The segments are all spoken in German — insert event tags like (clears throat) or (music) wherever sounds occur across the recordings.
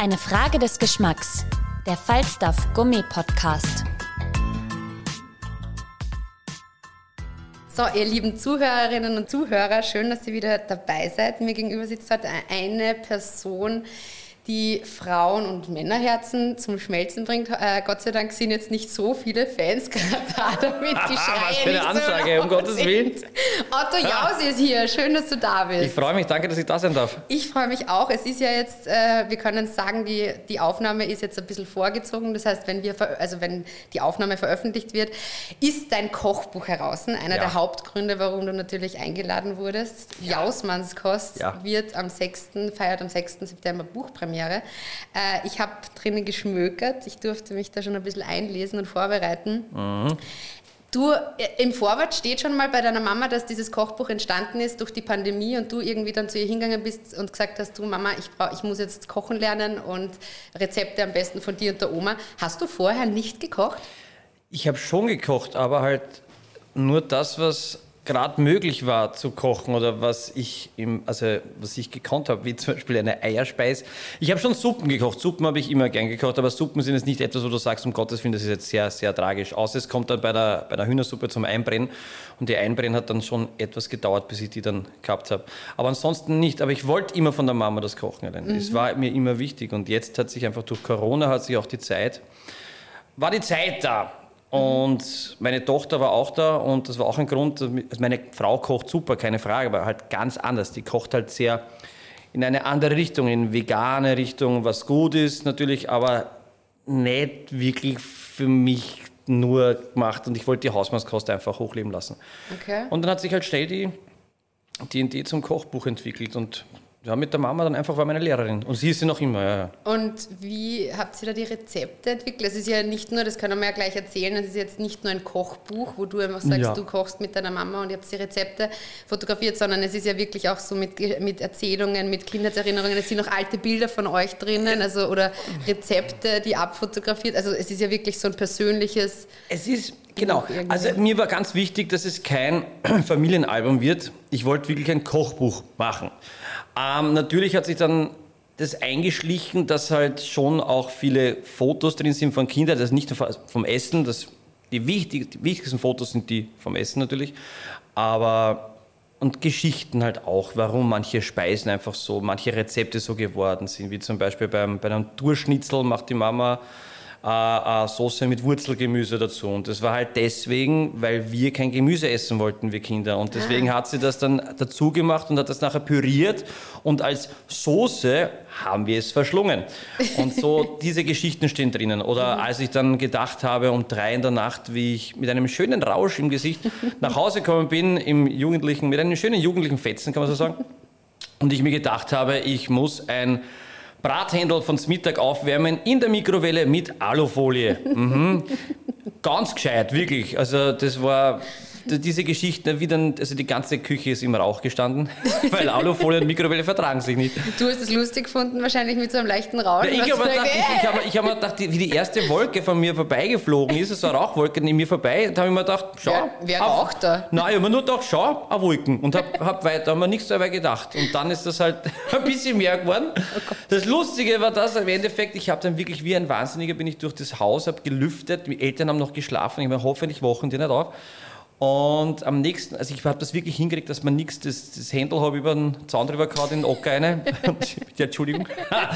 Eine Frage des Geschmacks. Der Falstaff Gummi Podcast. So, ihr lieben Zuhörerinnen und Zuhörer, schön, dass ihr wieder dabei seid. Mir gegenüber sitzt heute eine Person, die Frauen- und Männerherzen zum Schmelzen bringt. Äh, Gott sei Dank sind jetzt nicht so viele Fans (laughs) gerade da, damit die Schreie Was für eine Ansage, so um Gottes. Willen. Otto Jaus ist hier, schön, dass du da bist. Ich freue mich, danke, dass ich da sein darf. Ich freue mich auch. Es ist ja jetzt, äh, wir können sagen, die, die Aufnahme ist jetzt ein bisschen vorgezogen. Das heißt, wenn, wir, also wenn die Aufnahme veröffentlicht wird, ist dein Kochbuch heraus. Einer Ja. der Hauptgründe, warum du natürlich eingeladen wurdest. Jausmannskost Ja. wird am 6., feiert am 6. September Buchpremiere. Äh, ich habe drinnen geschmökert. Ich durfte mich da schon ein bisschen einlesen und vorbereiten. Du, äh, im Vorwort steht schon mal bei deiner Mama, dass dieses Kochbuch entstanden ist durch die Pandemie und du irgendwie dann zu ihr hingegangen bist und gesagt hast, du Mama, ich, brauch, ich muss jetzt kochen lernen und Rezepte am besten von dir und der Oma. Hast du vorher nicht gekocht? Ich habe schon gekocht, aber halt nur das, was gerade möglich war zu kochen oder was ich im, also was ich gekonnt habe, wie zum Beispiel eine Eierspeis. Ich habe schon Suppen gekocht. Suppen habe ich immer gern gekocht, aber Suppen sind jetzt nicht etwas, wo du sagst, um Gottes Willen, das ist jetzt sehr, sehr tragisch. Außer es kommt dann bei der, bei der Hühnersuppe zum Einbrennen und die Einbrennen hat dann schon etwas gedauert, bis ich die dann gehabt habe. Aber ansonsten nicht. Aber ich wollte immer von der Mama das Kochen lernen. Es war mir immer wichtig und jetzt hat sich einfach durch Corona hat sich auch die Zeit war die Zeit da. Und meine Tochter war auch da und das war auch ein Grund. Also meine Frau kocht super, keine Frage, aber halt ganz anders. Die kocht halt sehr in eine andere Richtung, in vegane Richtung, was gut ist natürlich, aber nicht wirklich für mich nur gemacht und ich wollte die Hausmannskost einfach hochleben lassen. Okay. Und dann hat sich halt schnell die, die Idee zum Kochbuch entwickelt und ja, mit der Mama dann einfach war meine Lehrerin und sie ist sie noch immer. Ja, ja. Und wie habt ihr da die Rezepte entwickelt? Es ist ja nicht nur, das können wir ja gleich erzählen, es ist jetzt nicht nur ein Kochbuch, wo du einfach sagst, Ja. du kochst mit deiner Mama und ihr habt die Rezepte fotografiert, sondern es ist ja wirklich auch so mit, mit Erzählungen, mit Kindheitserinnerungen. Es sind noch alte Bilder von euch drinnen, also oder Rezepte, die abfotografiert. Also es ist ja wirklich so ein persönliches. Es ist, genau. Also mir war ganz wichtig, dass es kein (clears throat) Familienalbum wird. Ich wollte wirklich ein Kochbuch machen. Ähm, natürlich hat sich dann das eingeschlichen, dass halt schon auch viele Fotos drin sind von Kindern, ist nicht nur vom Essen, das, die, wichtig, die wichtigsten Fotos sind die vom Essen natürlich, aber und Geschichten halt auch, warum manche Speisen einfach so, manche Rezepte so geworden sind, wie zum Beispiel beim, bei einem Durschnitzel macht die Mama äh, äh, Soße mit Wurzelgemüse dazu. Und das war halt deswegen, weil wir kein Gemüse essen wollten, wir Kinder. Und deswegen hat sie das dann dazu gemacht und hat das nachher püriert. Und als Soße haben wir es verschlungen. Und so (laughs) diese Geschichten stehen drinnen. Oder als ich dann gedacht habe, um drei in der Nacht, wie ich mit einem schönen Rausch im Gesicht nach Hause gekommen bin, im Jugendlichen, mit einem schönen jugendlichen Fetzen, kann man so sagen. Und ich mir gedacht habe, ich muss ein Brathändel von Mittag aufwärmen in der Mikrowelle mit Alufolie. Mhm. Ganz gescheit, wirklich. Also das war diese Geschichte, wie dann, also die ganze Küche ist im Rauch gestanden, (laughs) weil Alufolie und Mikrowelle vertragen sich nicht. Du hast es lustig gefunden, wahrscheinlich mit so einem leichten Rauschen. Ich was habe mir gedacht, ich, ich hab, ich hab mir gedacht, wie die erste Wolke von mir vorbeigeflogen ist, so eine Rauchwolke neben mir vorbei, da habe ich mir gedacht, schau. Wer- wer auf- raucht da? Nein, ich habe mir nur gedacht, schau, eine Wolken. Und habe hab weiter, habe mir nichts dabei gedacht. Und dann ist das halt (laughs) ein bisschen mehr geworden. Das Lustige war das, im Endeffekt, ich habe dann wirklich wie ein Wahnsinniger bin ich durch das Haus, habe gelüftet, die Eltern haben noch geschlafen, ich meine, hoffentlich wachen die nicht auf. Und am nächsten, also ich habe das wirklich hingekriegt, dass man nichts, das, das Händel habe über den Zaun drüber gehauen, in den Ocker rein. (laughs) Bitte Entschuldigung.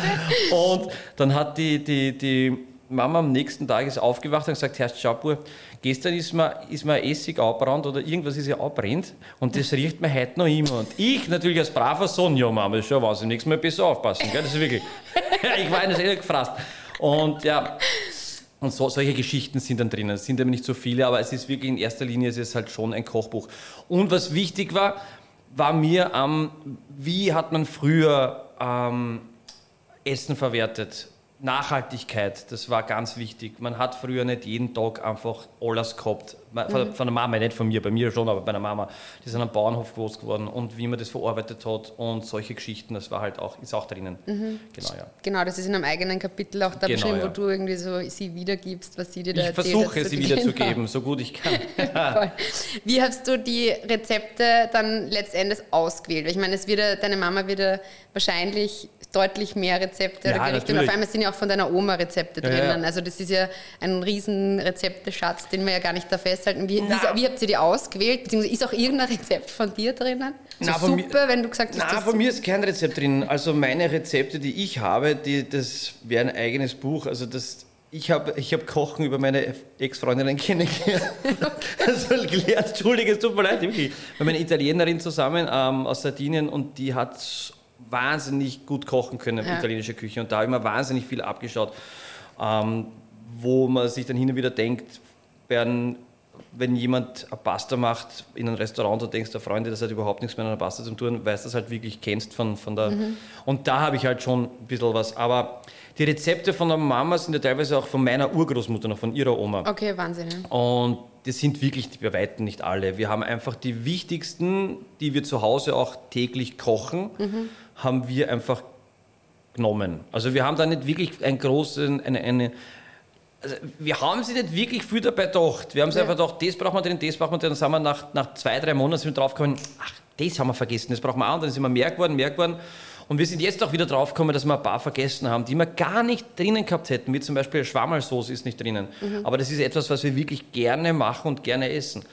(laughs) Und dann hat die, die, die Mama am nächsten Tag ist aufgewacht und gesagt, Herr Schapur, gestern ist mir, ist mir Essig abbrannt oder irgendwas ist ja abbrennt und das riecht mir heute noch immer. Und ich natürlich als braver Sohn, ja Mama, das ist schon was, im nächsten Mal besser aufpassen, gell? das ist wirklich, (laughs) ich war eines eh gefrasst. Und ja, Und so, solche Geschichten sind dann drinnen. Es sind aber nicht so viele, aber es ist wirklich in erster Linie es ist halt schon ein Kochbuch. Und was wichtig war, war mir, ähm, wie hat man früher ähm, Essen verwertet? Nachhaltigkeit, das war ganz wichtig. Man hat früher nicht jeden Tag einfach alles gehabt. Von, mhm. von der Mama, nicht von mir, bei mir schon, aber bei der Mama. Die sind am Bauernhof groß geworden und wie man das verarbeitet hat und solche Geschichten, das war halt auch, ist auch drinnen. Mhm. Genau, ja. Genau, das ist in einem eigenen Kapitel auch da genau, beschrieben, ja. wo du irgendwie so sie wiedergibst, was sie dir da ich erzählt Ich versuche sie wiederzugeben, genau. so gut ich (laughs) kann. wie hast du die Rezepte dann letztendlich ausgewählt? Ich meine, es wird, deine Mama wird wahrscheinlich deutlich mehr Rezepte ja, oder Gerichte. Und auf einmal sind ja auch von deiner Oma Rezepte ja, drinnen. Ja. Also das ist ja ein riesen Rezepteschatz, den wir ja gar nicht da festhalten. Wie, wie, wie, habt ihr die ausgewählt? Beziehungsweise ist auch irgendein Rezept von dir drinnen? So na, Suppe, mir, wenn du gesagt hast... Nein, von mir ist kein Rezept drin. Also meine Rezepte, die ich habe, die, das wäre ein eigenes Buch. Also das... Ich habe ich hab Kochen über meine Ex-Freundinnen kennengelernt. (laughs) (laughs) also gelernt, Entschuldige, es tut mir leid, wirklich. Wir haben eine Italienerin zusammen ähm, aus Sardinien und die hat wahnsinnig gut kochen können, ja. italienische Küche. Und da habe ich mir wahnsinnig viel abgeschaut, ähm, wo man sich dann hin und wieder denkt, werden, wenn jemand eine Pasta macht in einem Restaurant, da denkst du, Freunde, das hat überhaupt nichts mit einer Pasta zu tun, weil du das halt wirklich kennst von, von der. Mhm. Und da habe ich halt schon ein bisschen was. Aber die Rezepte von der Mama sind ja teilweise auch von meiner Urgroßmutter noch, von ihrer Oma. Okay, Wahnsinn. Und das sind wirklich bei Weitem nicht alle. Wir haben einfach die wichtigsten, die wir zu Hause auch täglich kochen. Mhm haben wir einfach genommen. Also wir haben da nicht wirklich einen großen, eine, eine also wir haben sich nicht wirklich viel dabei gedacht. Wir haben ja. einfach gedacht, das brauchen wir drin, das brauchen wir drin. Dann sind wir nach, nach zwei, drei Monaten sind wir draufgekommen, ach, das haben wir vergessen, das brauchen wir auch. Und dann sind wir mehr geworden, mehr geworden. Und wir sind jetzt auch wieder draufgekommen, dass wir ein paar vergessen haben, die wir gar nicht drinnen gehabt hätten. Wie zum Beispiel Schwammerlsoße ist nicht drinnen. Mhm. Aber das ist etwas, was wir wirklich gerne machen und gerne essen.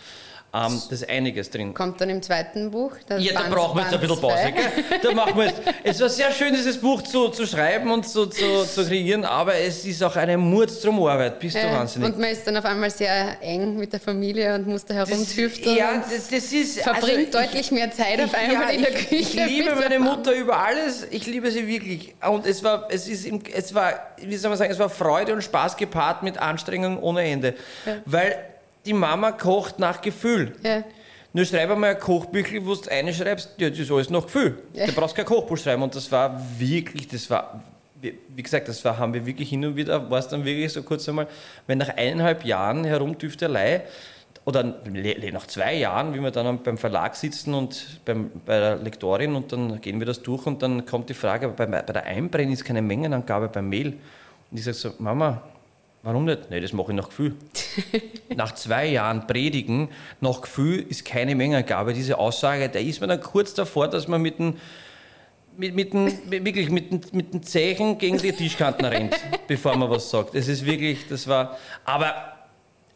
Ähm, da ist einiges drin. Kommt dann im zweiten Buch? Ja, da brauchen wir jetzt ein bisschen Pause. Gell? Da machen wir jetzt. Es war sehr schön, dieses Buch zu, zu schreiben und zu, zu, zu kreieren, aber es ist auch eine Mordstrom Arbeit. Bist ja, du wahnsinnig. Und man ist dann auf einmal sehr eng mit der Familie und muss da herumtüfteln. Ja, das, das ist. Verbringt also deutlich mehr Zeit auf einmal ja, in der Küche. Ich, ich liebe meine Mutter über alles. Ich liebe sie wirklich. Und es war, es ist, es war, wie soll man sagen, es war Freude und Spaß gepaart mit Anstrengung ohne Ende. Ja. Weil die Mama kocht nach Gefühl. Ja. Nur schreib einmal ein Kochbüchel, wo du reinschreibst, ja, das ist alles nach Gefühl. Ja. Du brauchst kein Kochbuch schreiben. Und das war wirklich, das war, wie gesagt, das war, haben wir wirklich hin und wieder, war es dann wirklich so kurz einmal, wenn nach eineinhalb Jahren Herumtüftelei, oder nach zwei Jahren, wie wir dann beim Verlag sitzen und beim, bei der Lektorin und dann gehen wir das durch und dann kommt die Frage, bei, bei der Einbrennen ist keine Mengenangabe beim Mehl. Und ich sage so, Mama, Warum nicht? Nein, das mache ich nach Gefühl. (laughs) nach zwei Jahren Predigen, nach Gefühl ist keine Mengengabe. Diese Aussage, da ist man dann kurz davor, dass man mit dem mit, mit, den, wirklich mit, den, mit den Zeichen gegen die Tischkanten rennt, (laughs) bevor man was sagt. Das ist wirklich, das war, aber...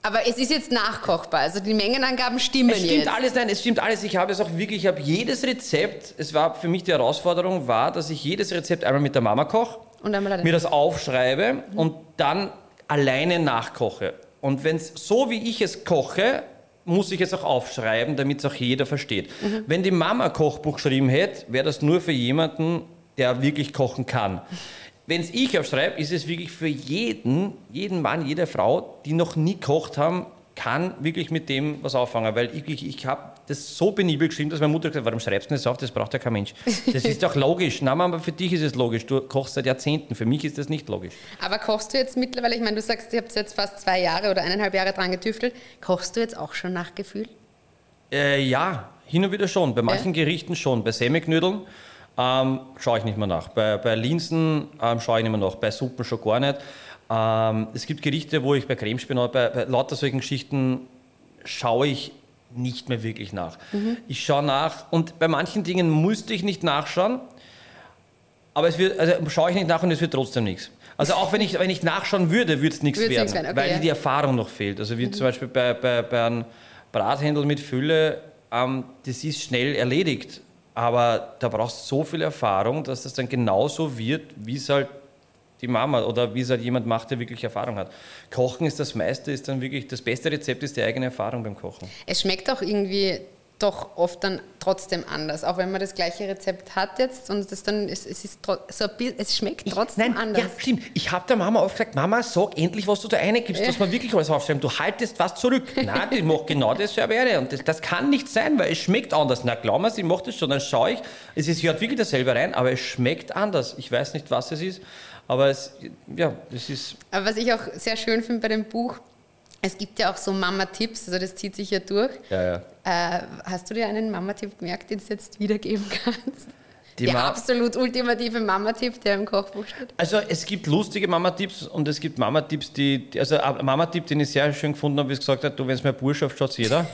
Aber es ist jetzt nachkochbar, also die Mengenangaben stimmen es stimmt jetzt. alles, nein, es stimmt alles. Ich habe es auch wirklich, ich habe jedes Rezept, es war für mich die Herausforderung war, dass ich jedes Rezept einmal mit der Mama koche, mir das aufschreibe mhm. und dann alleine nachkoche. Und wenn es so wie ich es koche, muss ich es auch aufschreiben, damit es auch jeder versteht. Mhm. Wenn die Mama Kochbuch geschrieben hätte, wäre das nur für jemanden, der wirklich kochen kann. Wenn es ich aufschreibe, ist es wirklich für jeden, jeden Mann, jede Frau, die noch nie kocht haben, kann wirklich mit dem was auffangen. Weil ich, ich, ich habe das so penibel geschrieben, dass meine Mutter gesagt hat, warum schreibst du das auf? Das braucht ja kein Mensch. Das ist doch logisch. Nein, aber für dich ist es logisch. Du kochst seit Jahrzehnten. Für mich ist das nicht logisch. Aber kochst du jetzt mittlerweile, ich meine, du sagst, ihr habt jetzt fast zwei Jahre oder eineinhalb Jahre dran getüftelt. Kochst du jetzt auch schon nach Gefühl? Äh, ja, hin und wieder schon. Bei manchen ja? Gerichten schon. Bei Semiknödeln ähm, schaue ich nicht mehr nach. Bei, bei Linsen ähm, schaue ich nicht mehr nach. Bei Suppen schon gar nicht. Ähm, es gibt Gerichte, wo ich bei Cremespinat, bei, bei lauter solchen Geschichten schaue ich nicht mehr wirklich nach. Mhm. Ich schaue nach und bei manchen Dingen musste ich nicht nachschauen, aber es wird, also schaue ich nicht nach und es wird trotzdem nichts. Also auch wenn ich, wenn ich nachschauen würde, würde es nichts werden, werden okay, weil ja. die Erfahrung noch fehlt. Also wie mhm. zum Beispiel bei, bei, bei einem Brathändel mit Fülle, ähm, das ist schnell erledigt. Aber da brauchst du so viel Erfahrung, dass das dann genauso wird, wie es halt die Mama oder wie es halt jemand macht, der wirklich Erfahrung hat. Kochen ist das meiste, ist dann wirklich das beste Rezept ist die eigene Erfahrung beim Kochen. Es schmeckt auch irgendwie doch oft dann trotzdem anders, auch wenn man das gleiche Rezept hat jetzt und das dann es, es ist so es schmeckt trotzdem Nein, anders. ja, stimmt. Ich habe der Mama oft gesagt, Mama, sag endlich, was du da reingibst, Ja. dass wir wirklich alles aufschreiben. Du haltest was zurück. (laughs) Nein, ich mache genau dasselbe. Und das, das kann nicht sein, weil es schmeckt anders. Na, glaub mir, sie macht das schon. Dann schaue ich, es ist, sie hat wirklich dasselbe rein, aber es schmeckt anders. Ich weiß nicht, was es ist, aber es, ja, es ist, Aber was ich auch sehr schön finde bei dem Buch, es gibt ja auch so Mama-Tipps, also das zieht sich ja durch. ja, ja. Äh, hast du dir einen Mama-Tipp gemerkt, den du jetzt wiedergeben kannst? Die der Ma- absolut ultimative Mama-Tipp, der im Kochbuch steht. Also es gibt lustige Mama-Tipps und es gibt Mama-Tipps, die, die- also ein Mama-Tipp, den ich sehr schön gefunden habe, wie sie gesagt hat, du, wenn es mir Bursch schafft, schaut jeder.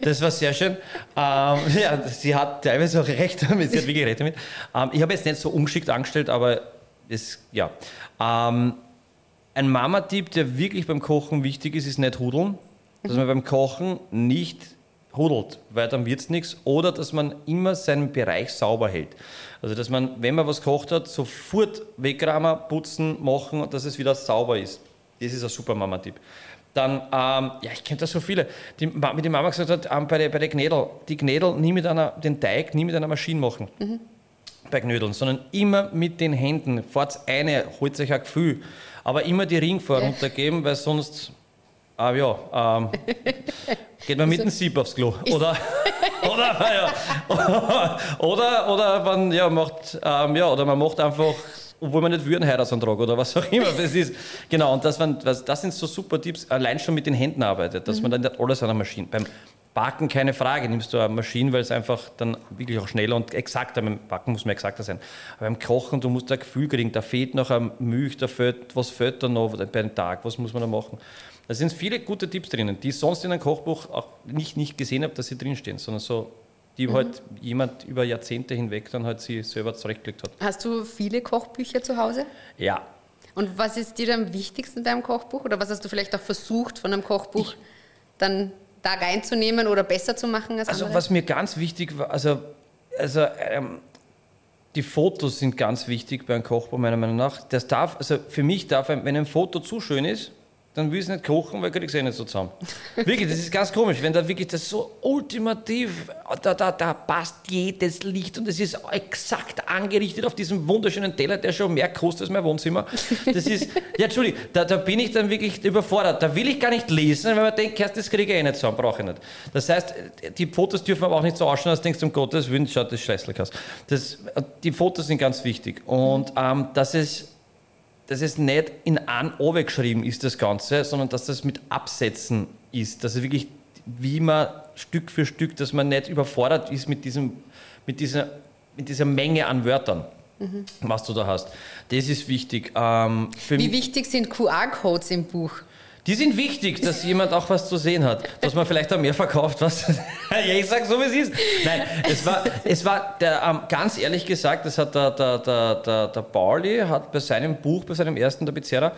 Das war sehr schön. Ähm, ja, sie hat teilweise auch recht damit, (laughs) sie hat wirklich recht damit. Ähm, ich habe jetzt nicht so ungeschickt angestellt, aber es, ja. Ähm, ein Mama-Tipp, der wirklich beim Kochen wichtig ist, ist nicht hudeln. Dass man beim Kochen nicht hudelt, weil dann wird es nichts. Oder dass man immer seinen Bereich sauber hält. Also dass man, wenn man was kocht hat, sofort wegräumen, putzen, machen, dass es wieder sauber ist. Das ist ein super Mama-Tipp. Dann, ähm, ja, ich kenne da so viele. Die, wie die Mama gesagt hat, ähm, bei der, bei der Gnädel, die Gnädel nie mit einer, den Teig nie mit einer Maschine machen bei Knödeln, sondern immer mit den Händen. Fahrt eine, holt euch ein Gefühl, aber immer die Ringform runtergeben, weil sonst, ah ja, ähm, (laughs) geht man mit dem Sieb aufs Klo. (laughs) Oder, oder, (laughs) ja, oder, oder man ja, macht, ähm, ja, oder man macht einfach, obwohl man nicht einen Heiratsantrag oder was auch immer. Das ist, genau, und das, waren, das sind so super Tipps, allein schon mit den Händen arbeitet, dass man dann nicht alles an der Maschine, beim Backen keine Frage, nimmst du eine Maschine, weil es einfach dann wirklich auch schneller und exakter, beim Backen muss man exakter sein. Aber beim Kochen, du musst ein Gefühl kriegen, da fehlt noch ein Milch, da fehlt, was fehlt da noch bei einem Tag, was muss man da machen. Da sind viele gute Tipps drinnen, die ich sonst in einem Kochbuch auch nicht, nicht gesehen habe, dass sie drinstehen, sondern so, die halt jemand über Jahrzehnte hinweg dann halt sie selber zurechtgelegt hat. Hast du viele Kochbücher zu Hause? Ja, Und was ist dir am wichtigsten beim Kochbuch? Oder was hast du vielleicht auch versucht, von einem Kochbuch dann da reinzunehmen oder besser zu machen als Also andere? was mir ganz wichtig war, also, also ähm, die Fotos sind ganz wichtig bei einem Kochbuch meiner Meinung nach. Das darf, also für mich darf, ein, wenn ein Foto zu schön ist, dann will ich es nicht kochen, weil krieg ich es eh nicht so zusammen. (laughs) Wirklich, das ist ganz komisch, wenn da wirklich das so ultimativ, da, da, da passt jedes Licht und es ist exakt angerichtet auf diesem wunderschönen Teller, der schon mehr kostet als mein Wohnzimmer. Das ist, (laughs) ja Entschuldigung, da, da bin ich dann wirklich überfordert. Da will ich gar nicht lesen, weil man denkt, das kriege ich eh nicht zusammen, brauche ich nicht. Das heißt, die Fotos dürfen aber auch nicht so ausschauen, du denkst, um Gottes Willen, schaut das scheißlich aus. Das, die Fotos sind ganz wichtig und ähm, dass es dass es nicht in ein Owe geschrieben ist, das Ganze, sondern dass das mit Absätzen ist. Dass es wirklich, wie man Stück für Stück, dass man nicht überfordert ist mit, diesem, mit, dieser, mit dieser Menge an Wörtern, was du da hast. Das ist wichtig. Ähm, Wie wichtig sind QR-Codes im Buch? Die sind wichtig, dass jemand auch was zu sehen hat, dass man vielleicht auch mehr verkauft. Was? (laughs) ja, ich sage so, wie es ist. Nein, es war, es war der, ähm, ganz ehrlich gesagt, das hat der, der, der, der, der Pauli hat bei seinem Buch, bei seinem ersten, der Bezerra,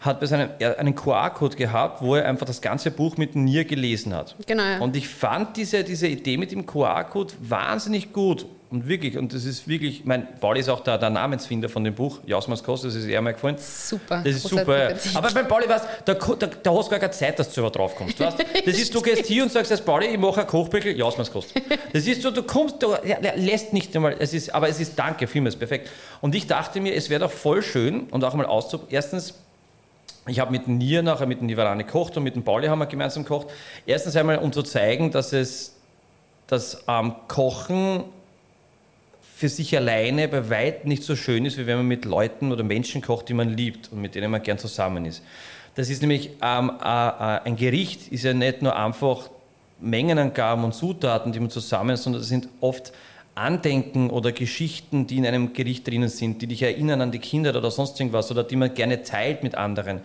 hat bei seinem einen QR-Code gehabt, wo er einfach das ganze Buch mit Nier gelesen hat. Genau, ja. Und ich fand diese, diese Idee mit dem QR-Code wahnsinnig gut. Und wirklich, und das ist wirklich, mein Pauli ist auch der, der Namensfinder von dem Buch, Jausmas Kost, das ist eher mal gefallen. Super, Das ist super. Aber beim Pauli, weißt, da, da, da hast du gar keine Zeit, dass du selber drauf kommst. Weißt? (laughs) Das ist, du gehst hier und sagst, als Pauli, ich mache ein Kochbüchel, ja, was kostet. Das ist so, du kommst, du ja, lässt nicht einmal, es ist, aber es ist danke, vielmals perfekt. Und ich dachte mir, es wäre doch voll schön und auch mal auszuprobieren. Erstens, ich habe mit Nier nachher mit dem Nivarane gekocht und mit dem Pauli haben wir gemeinsam gekocht. Erstens einmal, um zu zeigen, dass es das ähm, Kochen für sich alleine bei weitem nicht so schön ist, wie wenn man mit Leuten oder Menschen kocht, die man liebt und mit denen man gern zusammen ist. Das ist nämlich ähm, äh, äh, ein Gericht, ist ja nicht nur einfach Mengenangaben und Zutaten, die man zusammen, sondern das sind oft Andenken oder Geschichten, die in einem Gericht drinnen sind, die dich erinnern an die Kinder oder sonst irgendwas oder die man gerne teilt mit anderen.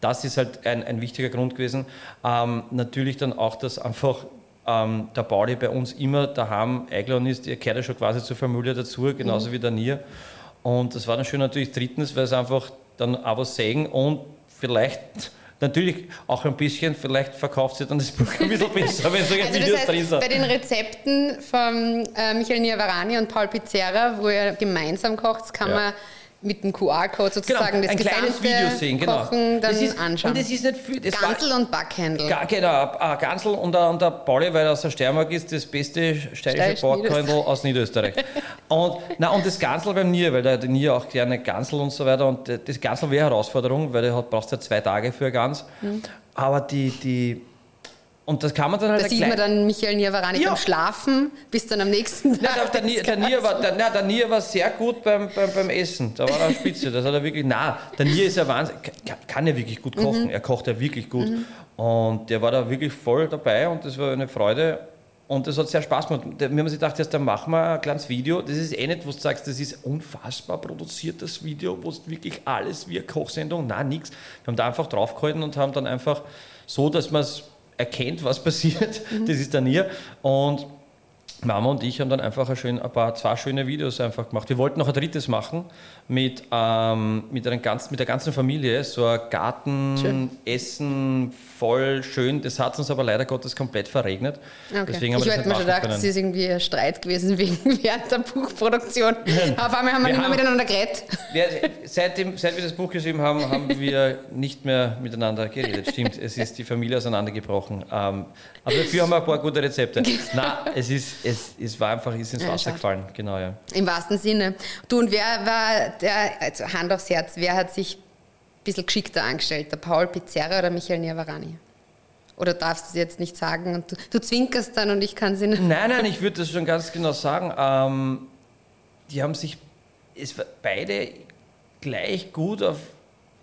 Das ist halt ein, ein wichtiger Grund gewesen. Ähm, natürlich dann auch, dass einfach ähm, der Pauli bei uns immer daheim eingeladen ist, er gehört ja schon quasi zur Familie dazu, genauso wie der Nier. Und das war dann schön natürlich drittens, weil es einfach dann auch was sagen und vielleicht natürlich auch ein bisschen, vielleicht verkauft sich dann das Buch ein bisschen (laughs) besser, wenn so Also Videos das drin heißt, sind. bei den Rezepten von äh, Michael Niavarani und Paul Pizzerra, wo ihr gemeinsam kocht, kann Ja. man mit dem QR-Code sozusagen genau, ein das kleines gesamte Video sehen, genau. Kochen dann das ist, anschauen. Und das ist nicht viel. Das Gansel und Backhändel. Ga, genau, ein Gansel und der, und der Pauli, weil er aus der Steiermark ist, das beste steirische Steirisch Backhändel aus Niederösterreich. und, na, und das Gansel beim Nier, weil der, Nier auch gerne Gansel und so weiter. Und das Gansel wäre eine Herausforderung, weil du brauchst ja zwei Tage für ein Gans. Aber die, die. Und das kann man dann halt Da sieht man dann Michael Niavarani Ja. beim Schlafen, bis dann am nächsten Nein, Tag. der, der, Nier, der, Nier war, der, nein, der Nier war sehr gut beim, beim, beim Essen. Da war er spitze. Das hat er wirklich. Nein, der Nier ist ja Wahnsinn. Kann, kann ja wirklich gut kochen. Mhm. Er kocht ja wirklich gut. Und der war da wirklich voll dabei und das war eine Freude. Und das hat sehr Spaß gemacht. Wir haben uns gedacht, jetzt, dann machen wir ein kleines Video. Das ist eh nicht, wo du sagst, das ist unfassbar produziertes Video, wo es wirklich alles wie eine Kochsendung, nein, nichts. Wir haben da einfach draufgehalten und haben dann einfach so, dass man es erkennt, was passiert. (laughs) Das ist dann hier. Und Mama und ich haben dann einfach ein, schön, ein paar, zwei schöne Videos einfach gemacht. Wir wollten noch ein drittes machen mit, ähm, mit, einer ganzen, mit der ganzen Familie. So ein Garten, Schön. Essen, voll schön. Das hat uns aber leider Gottes komplett verregnet. Okay. Deswegen haben ich hätte mir schon gedacht, es ist irgendwie ein Streit gewesen (laughs) wegen, während der Buchproduktion. (laughs) Auf einmal haben wir Wir nicht mehr haben- miteinander geredet. Wir, seitdem, seit wir das Buch geschrieben haben, haben wir nicht mehr miteinander geredet. Stimmt, es ist die Familie auseinandergebrochen. Ähm, aber dafür haben wir ein paar gute Rezepte. (laughs) Nein, es, ist, es, es war einfach ist ins Ja, Wasser schade. gefallen. Genau, ja. Im wahrsten Sinne. Du, und wer war der, also Hand aufs Herz, wer hat sich ein bisschen geschickter angestellt? Der Paul Pizzerra oder Michael Niavarani? Oder darfst du es jetzt nicht sagen? Und du, du zwinkerst dann und ich kann sie nicht. Nein, nein, ich würde das schon ganz genau sagen. Ähm, die haben sich es war beide gleich gut auf.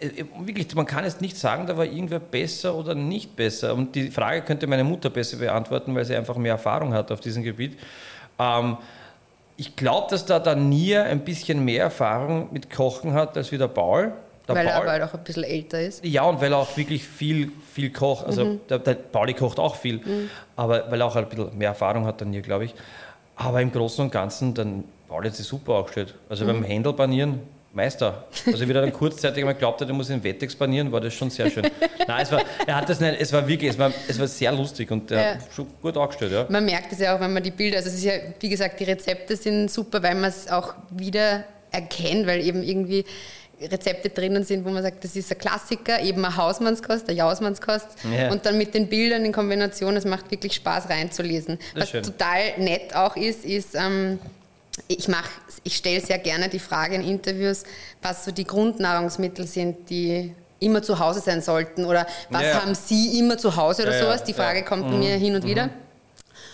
Äh, Wirklich, man kann jetzt nicht sagen, da war irgendwer besser oder nicht besser. Und die Frage könnte meine Mutter besser beantworten, weil sie einfach mehr Erfahrung hat auf diesem Gebiet. Ähm, ich glaube, dass da der Nier ein bisschen mehr Erfahrung mit Kochen hat als wie der Paul. Der weil er Paul- halt auch ein bisschen älter ist. ja, und weil er auch wirklich viel, viel kocht. Also Mhm. der, der Pauli kocht auch viel, aber weil er auch ein bisschen mehr Erfahrung hat dann hier, glaube ich. Aber im Großen und Ganzen, dann Pauli hat sich super aufgestellt. Also Mhm. beim Händel panieren, Meister. Also wieder dann kurzzeitig einmal glaubt hat, er muss in Wettex panieren, war das schon sehr schön. (laughs) Nein, es war, er hat das nicht, es war wirklich, es war, es war sehr lustig und er Ja. hat schon gut aufgestellt, ja. Man merkt es ja auch, wenn man die Bilder, also es ist ja, wie gesagt, die Rezepte sind super, weil man es auch wieder erkennt, weil eben irgendwie Rezepte drinnen sind, wo man sagt, das ist ein Klassiker, eben eine Hausmannskost, eine Jausmannskost Ja. und dann mit den Bildern in Kombination, es macht wirklich Spaß reinzulesen. Was total nett auch ist, ist, ähm, ich mache, ich stelle sehr gerne die Frage in Interviews, was so die Grundnahrungsmittel sind, die immer zu Hause sein sollten oder was Ja, haben Sie immer zu Hause oder Ja, sowas. Die Frage ja. Mhm. kommt bei mir hin und wieder.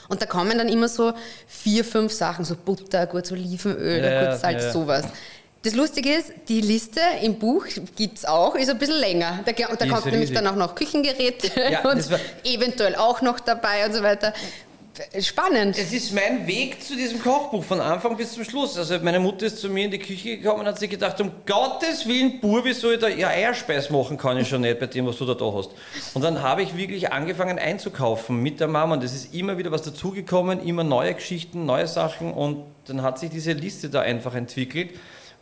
Und da kommen dann immer so vier, fünf Sachen, so Butter, gutes Olivenöl, Ja, gutes Salz, ja. sowas. Das Lustige ist, die Liste im Buch gibt es auch, ist ein bisschen länger. Da, da kommt nämlich dann auch noch Küchengeräte (laughs) und war- eventuell auch noch dabei und so weiter. Spannend. Es ist mein Weg zu diesem Kochbuch von Anfang bis zum Schluss. Also meine Mutter ist zu mir in die Küche gekommen und hat sich gedacht, um Gottes Willen, Bur, wie soll ich da ja, Eierspeis machen, kann ich schon nicht bei dem, was du da, da hast. Und dann habe ich wirklich angefangen einzukaufen mit der Mama und es ist immer wieder was dazugekommen, immer neue Geschichten, neue Sachen und dann hat sich diese Liste da einfach entwickelt,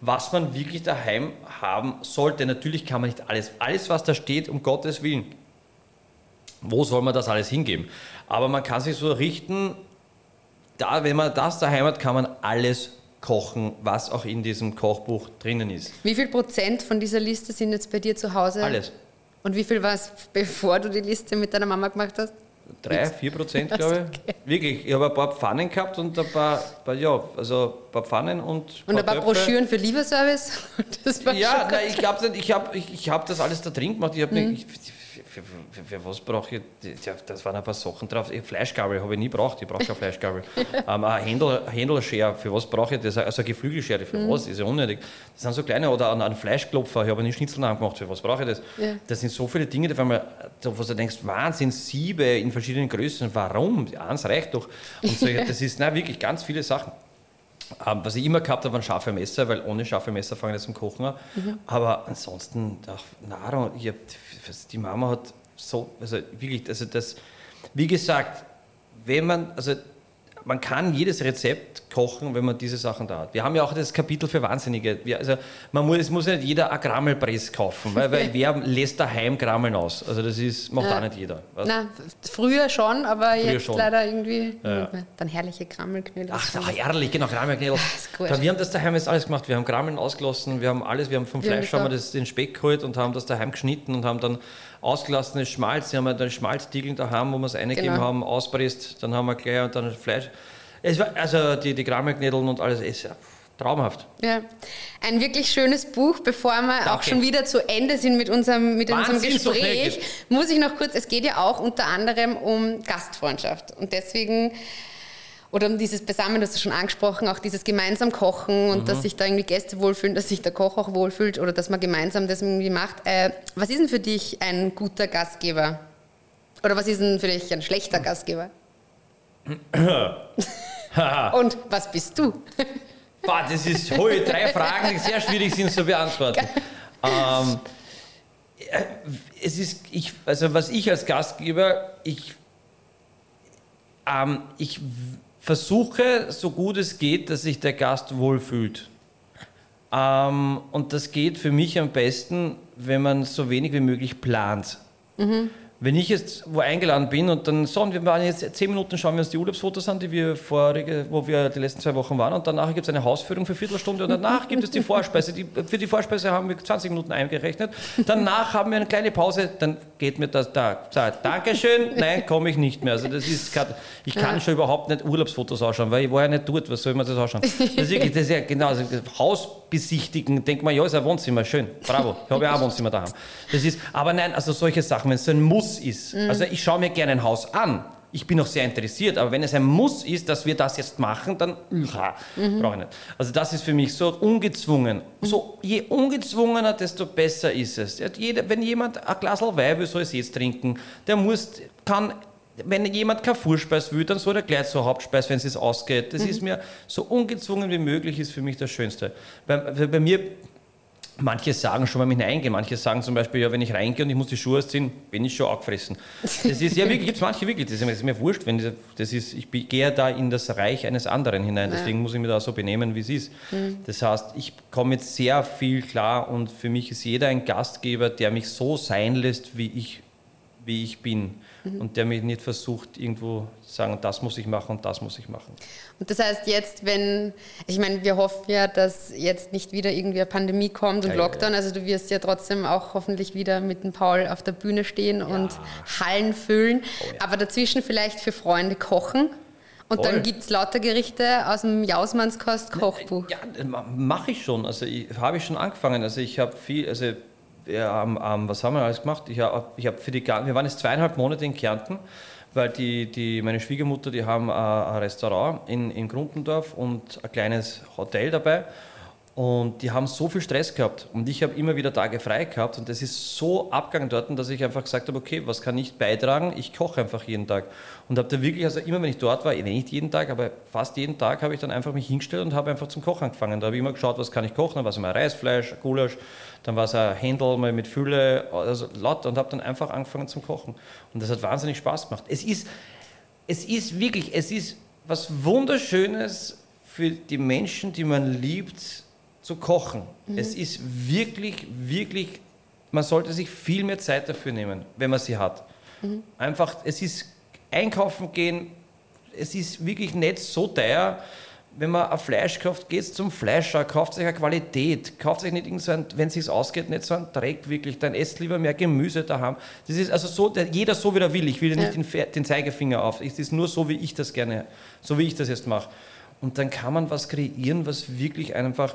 was man wirklich daheim haben sollte. Natürlich kann man nicht alles, alles was da steht, um Gottes Willen, wo soll man das alles hingeben? Aber man kann sich so richten, da, wenn man das daheim hat, kann man alles kochen, was auch in diesem Kochbuch drinnen ist. Wie viel Prozent von dieser Liste sind jetzt bei dir zu Hause? Alles. Und wie viel war es, bevor du die Liste mit deiner Mama gemacht hast? Drei, vier Prozent, (laughs) glaube ich. Wirklich. Ich habe ein paar Pfannen gehabt und ein paar, paar ja, also ein paar Pfannen und. Und ein paar Töpfe. Broschüren für Lieferservice? (laughs) Ja, nein, ich glaube, ich habe ich, ich hab das alles da drin gemacht. Ich hab Mhm. nicht, ich, für, für, für, was brauche ich? Das waren ein paar Sachen drauf. Fleischgabel habe ich nie braucht. Ich brauche keine Fleischgabel. (laughs) ähm, ein Händel, ein Händelschere, für was brauche ich das? Also eine Geflügelschere, für Mhm. was? Ist ja unnötig. Das sind so kleine. Oder ein, ein Fleischklopfer. Ich habe einen Schnitzelnamen gemacht. Für was brauche ich das? Ja. Das sind so viele Dinge, die, man, wo du denkst, Wahnsinn, Siebe in verschiedenen Größen. Warum? Eins reicht doch. Und so, (laughs) das ist nein, wirklich ganz viele Sachen. Ähm, was ich immer gehabt habe, waren scharfe Messer, weil ohne scharfe Messer fange ich zum Kochen an. Aber ansonsten, auch Nahrung, hab, die Mama hat so, also wirklich, also das, wie gesagt, wenn man, also man kann jedes Rezept kochen, wenn man diese Sachen da hat. Wir haben ja auch das Kapitel für Wahnsinnige. Wir, also man muss, es muss ja nicht jeder ein Grammelpress kaufen, weil, weil (laughs) wer lässt daheim Grammeln aus? Also das ist, macht Ja. auch nicht jeder. weißt? Na, früher schon, aber jetzt schon. leider irgendwie Ja. Dann herrliche Krammelknödel. Ach, ach herrlich, genau, (laughs) gut. Da, wir haben das daheim jetzt alles gemacht. Wir haben Grammeln ausgelassen, wir haben alles, wir haben vom Wir Fleisch haben wir das, den Speck geholt und haben das daheim geschnitten und haben dann ausgelassenes Schmalz, wir haben dann Schmalzdiegeln daheim, wo wir es eingegeben Genau. haben, auspresst, dann haben wir gleich und dann Fleisch. Es war, also die, die Grammelknädeln und alles, ist ja traumhaft. Ja, ein wirklich schönes Buch. Bevor wir auch Danke. schon wieder zu Ende sind mit unserem, mit unserem Wahnsinn, so Gespräch, geht's. muss ich noch kurz, es geht ja auch unter anderem um Gastfreundschaft. Und deswegen, oder um dieses Beisammen, das du schon angesprochen, auch dieses gemeinsam Kochen und Mhm. dass sich da irgendwie Gäste wohlfühlen, dass sich der Koch auch wohlfühlt oder dass man gemeinsam das irgendwie macht. Äh, was ist denn für dich ein guter Gastgeber? Oder was ist denn für dich ein schlechter Gastgeber? (laughs) Und was bist du? (laughs) Boah, das ist hohe drei Fragen, die sehr schwierig sind zu beantworten. Ähm, äh, es ist, ich, also was ich als Gastgeber, ich, ähm, ich versuche, so gut es geht, dass sich der Gast wohlfühlt. Ähm, und das geht für mich am besten, wenn man so wenig wie möglich plant. Wenn ich jetzt wo eingeladen bin und dann sagen wir waren jetzt zehn Minuten, schauen wir uns die Urlaubsfotos an, die wir vorige, wo wir die letzten zwei Wochen waren und danach gibt es eine Hausführung für Viertelstunde und danach gibt es die (laughs) Vorspeise. Die, für die Vorspeise haben wir 20 Minuten eingerechnet. Danach haben wir eine kleine Pause, dann geht mir das da. Sagt, Dankeschön, (laughs) nein, komme ich nicht mehr. Also das ist ich kann schon überhaupt nicht Urlaubsfotos ausschauen, weil ich war ja nicht dort, was soll man das ausschauen? Das ist wirklich, das ist ja genau, also Haus besichtigen, denkt man, ja, ist ein Wohnzimmer, schön, bravo, ich habe ja auch ein Wohnzimmer daheim. Das ist, aber nein, also solche Sachen, wenn es so ein Muss ist, also ich schaue mir gerne ein Haus an, ich bin auch sehr interessiert, aber wenn es ein Muss ist, dass wir das jetzt machen, dann ja, brauche ich nicht. Also das ist für mich so ungezwungen. So, je ungezwungener, desto besser ist es. Jeder, wenn jemand ein Glas Wein will, soll es jetzt trinken. Der muss, kann wenn jemand keine Vorspeise will, dann soll er gleich zur Hauptspeise, wenn es ausgeht. Das ist mir so ungezwungen wie möglich, ist für mich das Schönste. Bei bei mir, manche sagen schon, wenn ich reingehe, manche sagen zum Beispiel, ja, wenn ich reingehe und ich muss die Schuhe ausziehen, bin ich schon angefressen. Das ist ja wirklich, gibt es manche wirklich, das ist mir, mir wurscht, wenn das, das ist, ich gehe da in das Reich eines anderen hinein, deswegen muss ich mich da so benehmen, wie es ist. Das heißt, ich komme jetzt sehr viel klar und für mich ist jeder ein Gastgeber, der mich so sein lässt, wie ich wie ich bin und der mich nicht versucht, irgendwo zu sagen, das muss ich machen und das muss ich machen. Und das heißt jetzt, wenn, ich meine, wir hoffen ja, dass jetzt nicht wieder irgendwie eine Pandemie kommt und Ja, ja, Lockdown, also du wirst ja trotzdem auch hoffentlich wieder mit dem Paul auf der Bühne stehen und Hallen füllen, Oh aber dazwischen vielleicht für Freunde kochen. Und Voll. dann gibt es lauter Gerichte aus dem Jausmannskost Kochbuch. Ja, mache ich schon. Also habe ich schon angefangen. Also ich habe viel, also ja, ähm, ähm, was haben wir alles gemacht? Ich habe ich hab für die, wir waren jetzt zweieinhalb Monate in Kärnten, weil die, die, meine Schwiegermutter, die haben äh, ein Restaurant in, in Grundendorf und ein kleines Hotel dabei. Und die haben so viel Stress gehabt. Und ich habe immer wieder Tage frei gehabt. Und das ist so abgegangen dort, dass ich einfach gesagt habe, okay, was kann ich beitragen? Ich koche einfach jeden Tag. Und habe da wirklich, also immer wenn ich dort war, nicht jeden Tag, aber fast jeden Tag habe ich dann einfach mich hingestellt und habe einfach zum Kochen angefangen. Da habe ich immer geschaut, was kann ich kochen. Dann war es mal Reisfleisch, Gulasch, dann war es ein Händel mal mit Fülle, also laut und habe dann einfach angefangen zum Kochen. Und das hat wahnsinnig Spaß gemacht. Es ist, es ist wirklich, es ist was Wunderschönes für die Menschen, die man liebt, zu kochen. Es ist wirklich, wirklich, man sollte sich viel mehr Zeit dafür nehmen, wenn man sie hat. Einfach, es ist einkaufen gehen, es ist wirklich nicht so teuer. Wenn man ein Fleisch kauft, geht zum Fleischer, kauft sich eine Qualität, kauft sich nicht irgend so ein, wenn es sich ausgeht, nicht so ein Dreck wirklich, dann esst lieber mehr Gemüse daheim. Das ist also so, der, jeder so wie er will. Ich will ja. nicht den, den Zeigefinger auf. Es ist nur so, wie ich das gerne, so wie ich das jetzt mache. Und dann kann man was kreieren, was wirklich einfach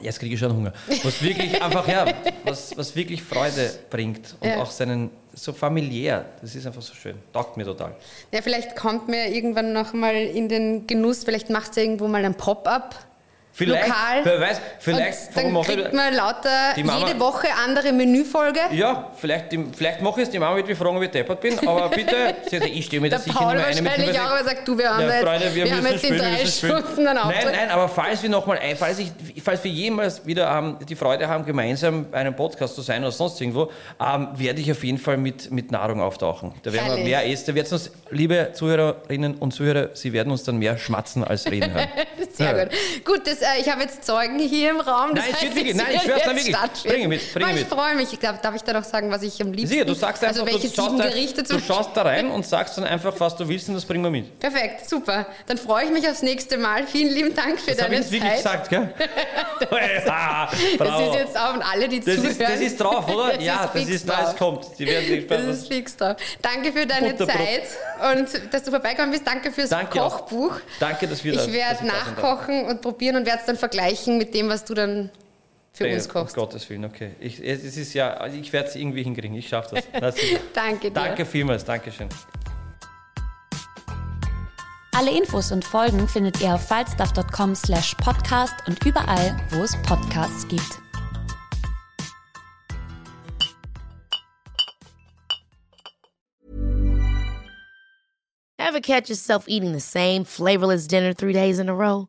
Jetzt kriege ich schon Hunger. Was wirklich (laughs) einfach, ja, was, was wirklich Freude bringt und Ja. auch seinen, so familiär. Das ist einfach so schön. Taugt mir total. Ja, vielleicht kommt mir irgendwann noch mal in den Genuss, vielleicht machst du irgendwo mal ein Pop-up Vielleicht, lokal. wer weiß, vielleicht und dann mache ich- kriegt man lauter Mama- jede Woche andere Menüfolge. Ja, vielleicht, vielleicht mache ich es, die Mama wird mich fragen, ob ich deppert bin, aber (laughs) bitte, ich stehe mir Der da sicher Paul nicht mehr mit wahrscheinlich 25 auch, aber sagt, du, wir haben Ja, jetzt, Freunde, wir, wir haben jetzt spielen, wir drei. Stunden einen Auftritt. Nein, nein, aber falls wir nochmal ein, falls, ich, falls wir jemals wieder ähm, die Freude haben, gemeinsam bei einem Podcast zu sein oder sonst irgendwo, ähm, werde ich auf jeden Fall mit, mit Nahrung auftauchen. Da werden wir Herrlich. mehr essen. Da wird's uns, liebe Zuhörerinnen und Zuhörer, Sie werden uns dann mehr schmatzen als reden hören. (laughs) Sehr Ja. gut. Gut, das, äh, ich habe jetzt Zeugen hier im Raum. Das Nein, heißt, wirklich- nein, ich schwör's dann jetzt wirklich. Bringe mit, bringe Aber ich mit. freue mich. Ich glaub, darf ich da noch sagen, was ich am liebsten... Sicher, du sagst einfach, Also welche du, schaust sieben da, Gerichte du schaust da rein und sagst dann einfach, was du willst und das bringen wir mit. Perfekt, super. Dann freue ich mich aufs nächste Mal. Vielen lieben Dank für Das habe deine ich jetzt wirklich Zeit. gesagt, gell? (laughs) (laughs) Das bravo. ist jetzt auch an alle, die Das zuhören. ist, das ist drauf, oder? Das ja, ist das ist, drauf. es kommt. Sie werden Das ist fix drauf. Danke für deine. Zeit und dass du vorbeigekommen bist. Danke fürs Danke auch. Kochbuch. Danke, dass wir da- Ich werde ich da nachkochen und probieren und werde es dann vergleichen mit dem, was du dann für Nee, uns kochst. Um Gottes Willen, okay. Ich, es ist ja, also ich werde es irgendwie hinkriegen. Ich schaffe das. Sicher. (laughs) Danke dir. Danke vielmals, Dankeschön. Alle Infos und Folgen findet ihr auf falstaff.com slash podcast und überall, wo es Podcasts gibt. Ever catch yourself eating the same flavorless dinner three days in a row?